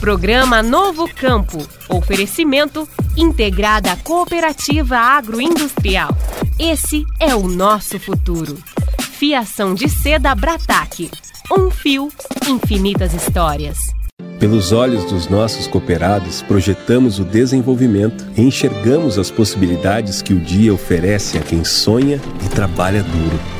Programa Novo Campo. Oferecimento Integrada Cooperativa Agroindustrial. Esse é o nosso futuro. Fiação de seda Brataque. Um fio, infinitas histórias. Pelos olhos dos nossos cooperados, projetamos o desenvolvimento e enxergamos as possibilidades que o dia oferece a quem sonha e trabalha duro.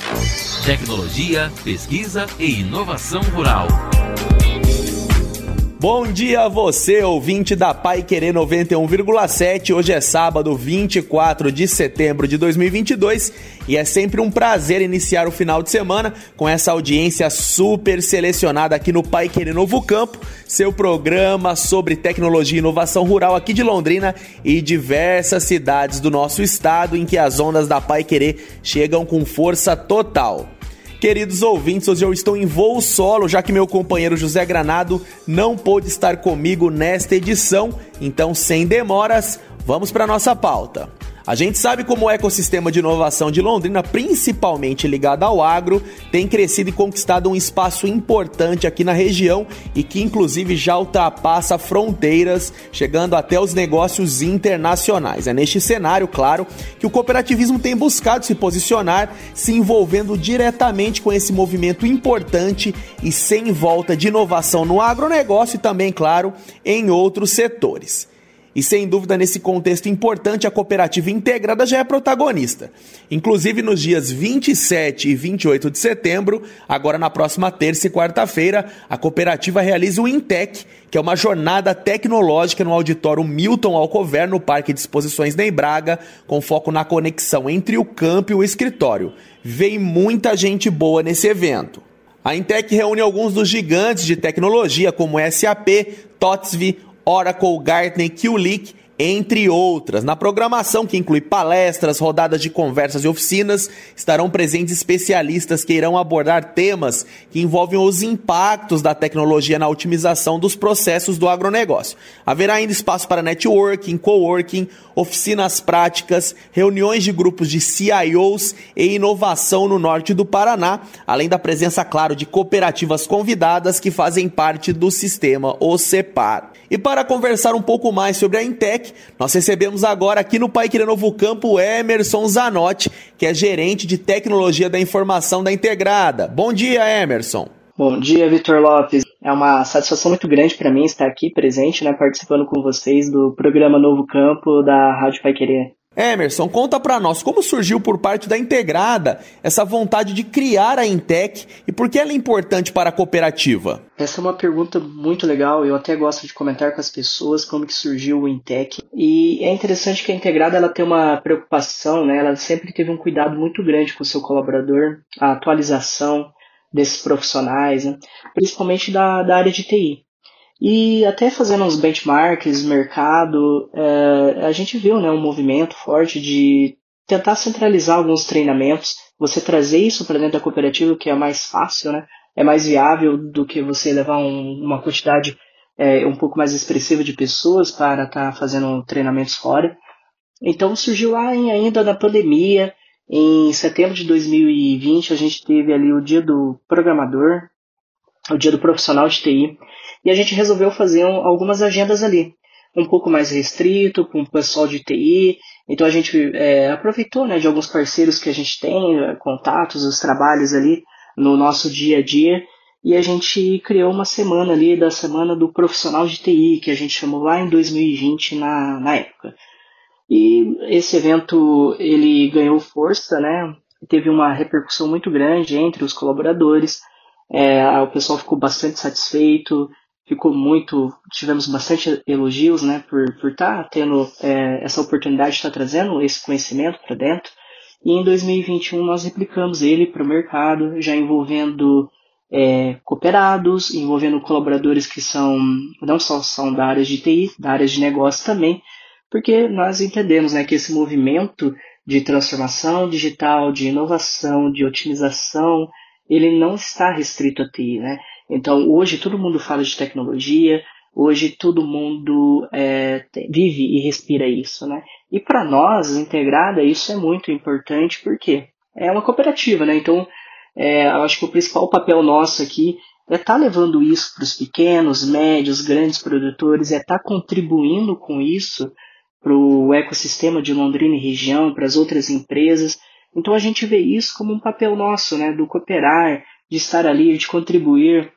Tecnologia, pesquisa e inovação rural. Bom dia você, ouvinte da Pai Querer 91,7. Hoje é sábado, 24 de setembro de 2022 e é sempre um prazer iniciar o final de semana com essa audiência super selecionada aqui no Pai Querer Novo Campo, seu programa sobre tecnologia e inovação rural aqui de Londrina e diversas cidades do nosso estado em que as ondas da Pai Querer chegam com força total. Queridos ouvintes, hoje eu estou em voo solo, já que meu companheiro José Granado não pôde estar comigo nesta edição. Então, sem demoras, vamos para nossa pauta. A gente sabe como o ecossistema de inovação de Londrina, principalmente ligado ao agro, tem crescido e conquistado um espaço importante aqui na região e que inclusive já ultrapassa fronteiras, chegando até os negócios internacionais. É neste cenário, claro, que o cooperativismo tem buscado se posicionar, se envolvendo diretamente com esse movimento importante e sem volta de inovação no agronegócio e também, claro, em outros setores. E sem dúvida, nesse contexto importante, a cooperativa integrada já é protagonista. Inclusive, nos dias 27 e 28 de setembro, agora na próxima terça e quarta-feira, a cooperativa realiza o Intec, que é uma jornada tecnológica no auditório Milton Alcover, no Parque de Exposições em Braga, com foco na conexão entre o campo e o escritório. Vem muita gente boa nesse evento. A Intec reúne alguns dos gigantes de tecnologia, como SAP, TOTSV, Oracle, Gartner, QLeak entre outras. Na programação, que inclui palestras, rodadas de conversas e oficinas, estarão presentes especialistas que irão abordar temas que envolvem os impactos da tecnologia na otimização dos processos do agronegócio. Haverá ainda espaço para networking, coworking, oficinas práticas, reuniões de grupos de CIOs e inovação no norte do Paraná, além da presença, claro, de cooperativas convidadas que fazem parte do sistema OCEPAR. E para conversar um pouco mais sobre a Intec, nós recebemos agora aqui no Pai Querer Novo Campo Emerson Zanotti, que é gerente de tecnologia da informação da Integrada. Bom dia, Emerson. Bom dia, Vitor Lopes. É uma satisfação muito grande para mim estar aqui presente, né, participando com vocês do programa Novo Campo da Rádio Pai Querer. Emerson, conta para nós como surgiu por parte da Integrada essa vontade de criar a Intec e por que ela é importante para a cooperativa? Essa é uma pergunta muito legal, eu até gosto de comentar com as pessoas como que surgiu o Intec. E é interessante que a Integrada ela tem uma preocupação, né? ela sempre teve um cuidado muito grande com o seu colaborador, a atualização desses profissionais, né? principalmente da, da área de TI. E até fazendo uns benchmarks, mercado, é, a gente viu né, um movimento forte de tentar centralizar alguns treinamentos, você trazer isso para dentro da cooperativa, que é mais fácil, né? é mais viável do que você levar um, uma quantidade é, um pouco mais expressiva de pessoas para estar tá fazendo treinamentos fora. Então surgiu lá em, ainda na pandemia, em setembro de 2020, a gente teve ali o dia do programador, o dia do profissional de TI, e a gente resolveu fazer um, algumas agendas ali, um pouco mais restrito, com o pessoal de TI. Então a gente é, aproveitou né, de alguns parceiros que a gente tem, é, contatos, os trabalhos ali no nosso dia a dia. E a gente criou uma semana ali da semana do profissional de TI, que a gente chamou lá em 2020 na, na época. E esse evento ele ganhou força, né? teve uma repercussão muito grande entre os colaboradores. É, o pessoal ficou bastante satisfeito, ficou muito, tivemos bastante elogios, né, por por estar tá tendo é, essa oportunidade de estar tá trazendo esse conhecimento para dentro. E em 2021 nós replicamos ele para o mercado, já envolvendo é, cooperados, envolvendo colaboradores que são não só são da área de TI, da área de negócio também, porque nós entendemos né, que esse movimento de transformação digital, de inovação, de otimização, ele não está restrito a TI. Né? Então hoje todo mundo fala de tecnologia, hoje todo mundo é, vive e respira isso. Né? E para nós, integrada, isso é muito importante porque é uma cooperativa, né? Então, é, eu acho que o principal papel nosso aqui é estar tá levando isso para os pequenos, médios, grandes produtores, é estar tá contribuindo com isso para o ecossistema de Londrina e região, para as outras empresas. Então a gente vê isso como um papel nosso, né, do cooperar, de estar ali, de contribuir,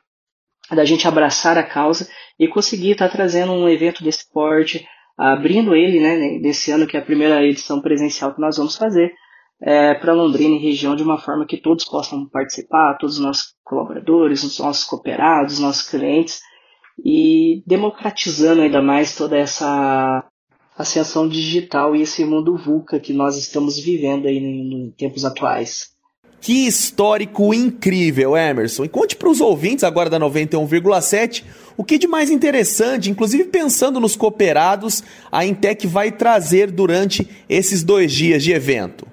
da gente abraçar a causa e conseguir estar tá trazendo um evento desse porte, abrindo ele, né, nesse ano que é a primeira edição presencial que nós vamos fazer, é, para Londrina e região de uma forma que todos possam participar, todos os nossos colaboradores, os nossos cooperados, os nossos clientes, e democratizando ainda mais toda essa ascensão digital e esse mundo VUCA que nós estamos vivendo aí em tempos atuais. Que histórico incrível, Emerson. E conte para os ouvintes agora da 91,7 o que de mais interessante, inclusive pensando nos cooperados, a Intec vai trazer durante esses dois dias de evento.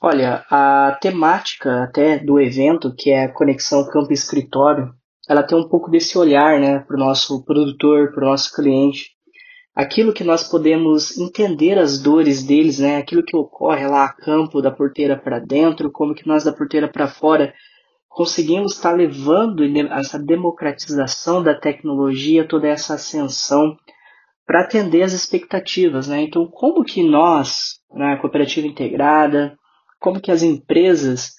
Olha, a temática até do evento, que é a conexão campo-escritório, ela tem um pouco desse olhar né, para o nosso produtor, para o nosso cliente aquilo que nós podemos entender as dores deles, né? Aquilo que ocorre lá a campo, da porteira para dentro, como que nós da porteira para fora conseguimos estar levando essa democratização da tecnologia, toda essa ascensão para atender as expectativas, né? Então, como que nós, na cooperativa integrada, como que as empresas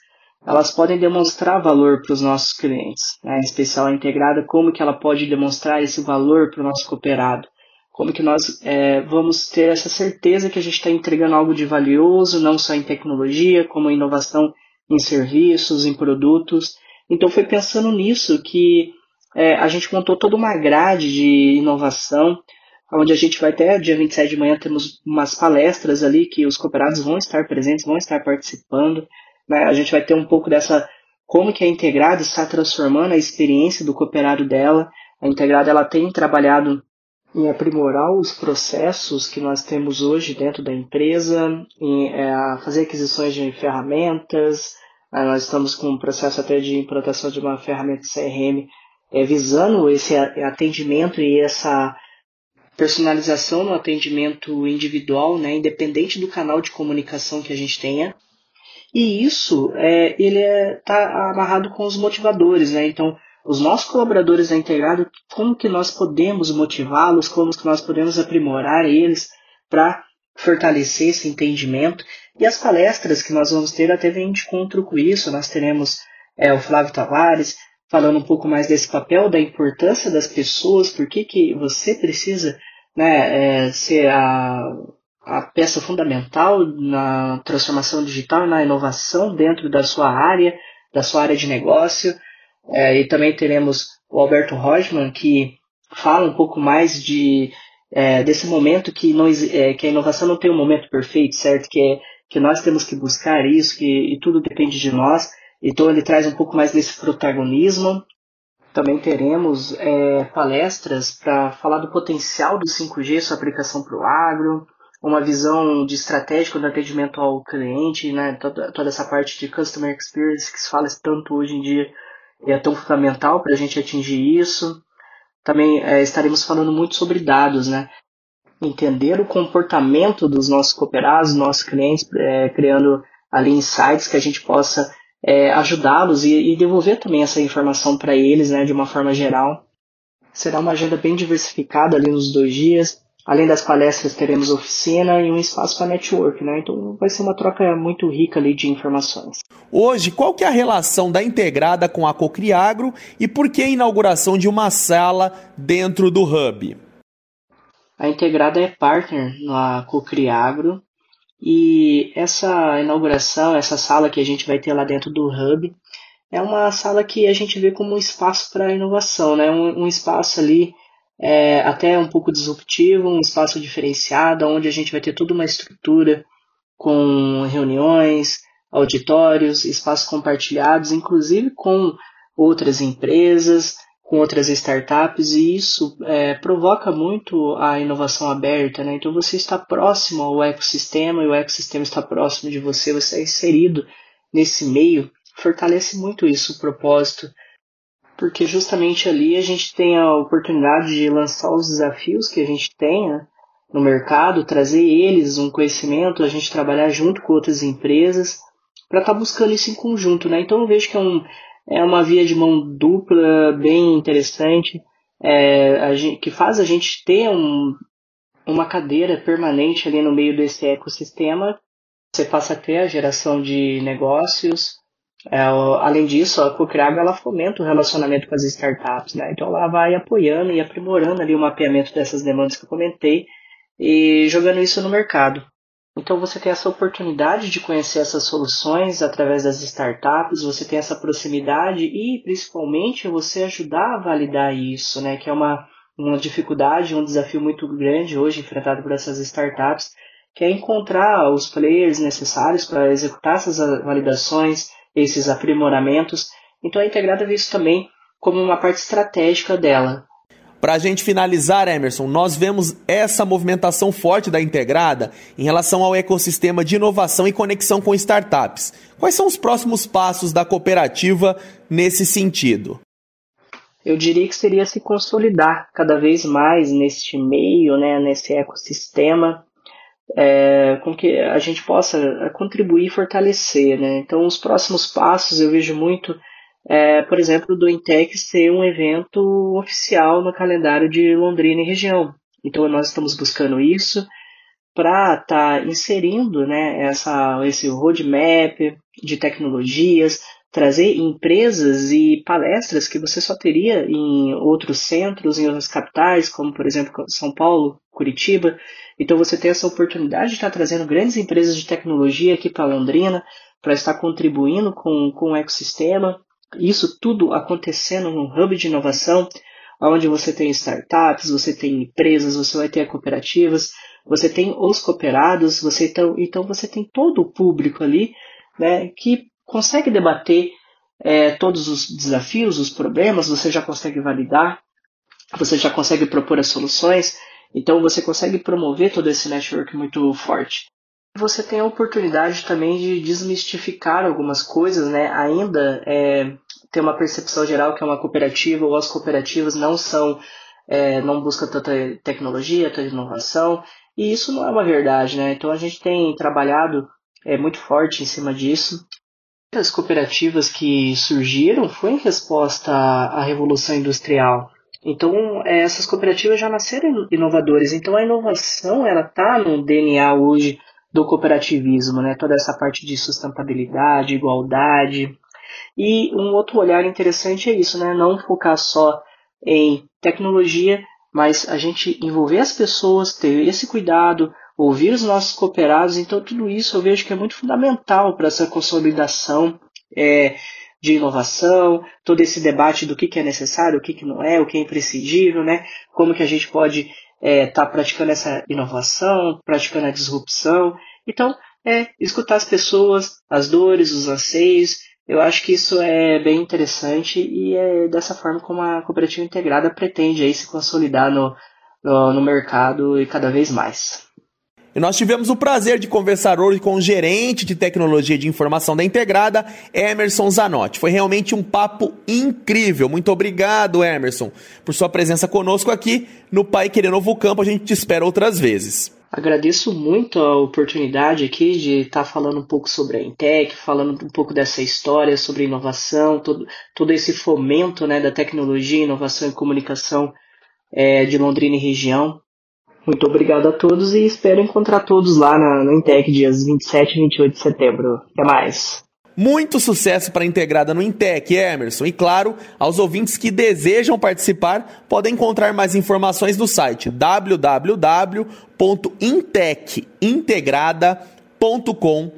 elas podem demonstrar valor para os nossos clientes, né? em especial a integrada, como que ela pode demonstrar esse valor para o nosso cooperado como que nós é, vamos ter essa certeza que a gente está entregando algo de valioso, não só em tecnologia, como inovação em serviços, em produtos. Então foi pensando nisso que é, a gente montou toda uma grade de inovação, onde a gente vai até dia 27 de manhã temos umas palestras ali que os cooperados vão estar presentes, vão estar participando. Né? A gente vai ter um pouco dessa como que a Integrada está transformando a experiência do cooperado dela. A Integrada ela tem trabalhado em aprimorar os processos que nós temos hoje dentro da empresa, em é, fazer aquisições de ferramentas. É, nós estamos com um processo até de implantação de uma ferramenta CRM é, visando esse atendimento e essa personalização no atendimento individual, né, independente do canal de comunicação que a gente tenha. E isso é, ele está é, amarrado com os motivadores, né? Então, os nossos colaboradores da Integrado, como que nós podemos motivá-los, como que nós podemos aprimorar eles para fortalecer esse entendimento. E as palestras que nós vamos ter até vem de encontro com isso. Nós teremos é, o Flávio Tavares falando um pouco mais desse papel, da importância das pessoas, por que, que você precisa né, é, ser a, a peça fundamental na transformação digital na inovação dentro da sua área, da sua área de negócio. É, e também teremos o Alberto Rosman, que fala um pouco mais de é, desse momento que, não, é, que a inovação não tem um momento perfeito, certo? Que, é, que nós temos que buscar isso, que e tudo depende de nós. Então ele traz um pouco mais desse protagonismo. Também teremos é, palestras para falar do potencial do 5G, sua aplicação para o agro, uma visão de estratégico do atendimento ao cliente, né? toda, toda essa parte de customer experience que se fala tanto hoje em dia é tão fundamental para a gente atingir isso. Também é, estaremos falando muito sobre dados, né? Entender o comportamento dos nossos cooperados, nossos clientes, é, criando ali insights que a gente possa é, ajudá-los e, e, devolver também essa informação para eles, né, de uma forma geral. Será uma agenda bem diversificada ali nos dois dias. Além das palestras, teremos oficina e um espaço para network, né? Então vai ser uma troca muito rica ali de informações. Hoje, qual que é a relação da integrada com a Cocriagro e por que a inauguração de uma sala dentro do Hub? A integrada é partner na Cocriagro E essa inauguração, essa sala que a gente vai ter lá dentro do Hub, é uma sala que a gente vê como um espaço para inovação, né? Um, um espaço ali é, até um pouco disruptivo, um espaço diferenciado, onde a gente vai ter toda uma estrutura com reuniões, auditórios, espaços compartilhados, inclusive com outras empresas, com outras startups, e isso é, provoca muito a inovação aberta. Né? Então você está próximo ao ecossistema e o ecossistema está próximo de você, você é inserido nesse meio, fortalece muito isso, o propósito porque justamente ali a gente tem a oportunidade de lançar os desafios que a gente tenha no mercado, trazer eles um conhecimento, a gente trabalhar junto com outras empresas para estar tá buscando isso em conjunto, né? Então eu vejo que é, um, é uma via de mão dupla bem interessante, é, gente, que faz a gente ter um, uma cadeira permanente ali no meio desse ecossistema. Você passa a ter a geração de negócios, além disso, a Cocriago ela fomenta o relacionamento com as startups, né? Então ela vai apoiando e aprimorando ali o mapeamento dessas demandas que eu comentei e jogando isso no mercado. Então você tem essa oportunidade de conhecer essas soluções através das startups, você tem essa proximidade e principalmente você ajudar a validar isso, né? Que é uma, uma dificuldade, um desafio muito grande hoje enfrentado por essas startups, que é encontrar os players necessários para executar essas validações, esses aprimoramentos. Então a integrada vê isso também como uma parte estratégica dela. Para a gente finalizar, Emerson, nós vemos essa movimentação forte da integrada em relação ao ecossistema de inovação e conexão com startups. Quais são os próximos passos da cooperativa nesse sentido? Eu diria que seria se consolidar cada vez mais neste meio, né, nesse ecossistema, é, com que a gente possa é, contribuir e fortalecer. Né? Então, os próximos passos eu vejo muito, é, por exemplo, do Intec ser um evento oficial no calendário de Londrina e região. Então, nós estamos buscando isso para estar tá inserindo né, essa, esse roadmap de tecnologias, trazer empresas e palestras que você só teria em outros centros, em outras capitais, como por exemplo São Paulo, Curitiba. Então você tem essa oportunidade de estar trazendo grandes empresas de tecnologia aqui para Londrina, para estar contribuindo com, com o ecossistema. Isso tudo acontecendo num hub de inovação, onde você tem startups, você tem empresas, você vai ter cooperativas, você tem os cooperados, você então, então você tem todo o público ali né, que consegue debater é, todos os desafios, os problemas, você já consegue validar, você já consegue propor as soluções, então você consegue promover todo esse network muito forte. Você tem a oportunidade também de desmistificar algumas coisas, né? Ainda é, tem uma percepção geral que é uma cooperativa ou as cooperativas não são, é, não buscam tanta tecnologia, tanta inovação, e isso não é uma verdade, né? Então a gente tem trabalhado é, muito forte em cima disso as cooperativas que surgiram foi em resposta à, Revolução Industrial. Então, é, essas cooperativas já nasceram inovadoras. Então, a inovação ela está no DNA hoje do cooperativismo, né? Toda essa parte de sustentabilidade, igualdade. E um outro olhar interessante é isso, né? Não focar só em tecnologia, mas a gente envolver as pessoas, ter esse cuidado, ouvir os nossos cooperados. Então, tudo isso eu vejo que é muito fundamental para essa consolidação é, de inovação, todo esse debate do que, que é necessário, o que, que não é, o que é imprescindível, né? como que a gente pode estar é, tá praticando essa inovação, praticando a disrupção. Então, é escutar as pessoas, as dores, os anseios. Eu acho que isso é bem interessante e é dessa forma como a cooperativa integrada pretende aí se consolidar no, no, no mercado e cada vez mais. E nós tivemos o prazer de conversar hoje com o gerente de tecnologia de informação da Integrada, Emerson Zanotti. Foi realmente um papo incrível. Muito obrigado, Emerson, por sua presença conosco aqui no Pai Querer Novo Campo. A gente te espera outras vezes. Agradeço muito a oportunidade aqui de estar falando um pouco sobre a Intec, falando um pouco dessa história sobre inovação, todo, todo esse fomento né, da tecnologia, inovação e comunicação é, de Londrina e região. Muito obrigado a todos e espero encontrar todos lá na, no Intec dias 27 e 28 de setembro. Até mais. Muito sucesso para a integrada no Intec, Emerson. E claro, aos ouvintes que desejam participar, podem encontrar mais informações no site www.intecintegrada.com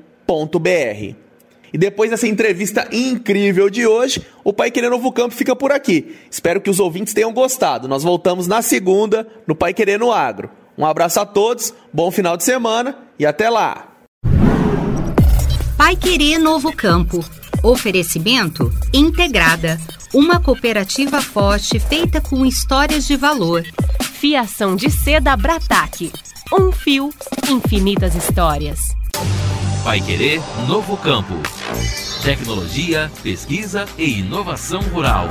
E depois dessa entrevista incrível de hoje, o Pai Querer Novo Campo fica por aqui. Espero que os ouvintes tenham gostado. Nós voltamos na segunda no Pai Querer no Agro. Um abraço a todos, bom final de semana e até lá. Pai Querer Novo Campo. Oferecimento Integrada, uma cooperativa forte feita com histórias de valor. Fiação de seda Brataque. Um fio, infinitas histórias. Pai Querer Novo Campo. Tecnologia, pesquisa e inovação rural.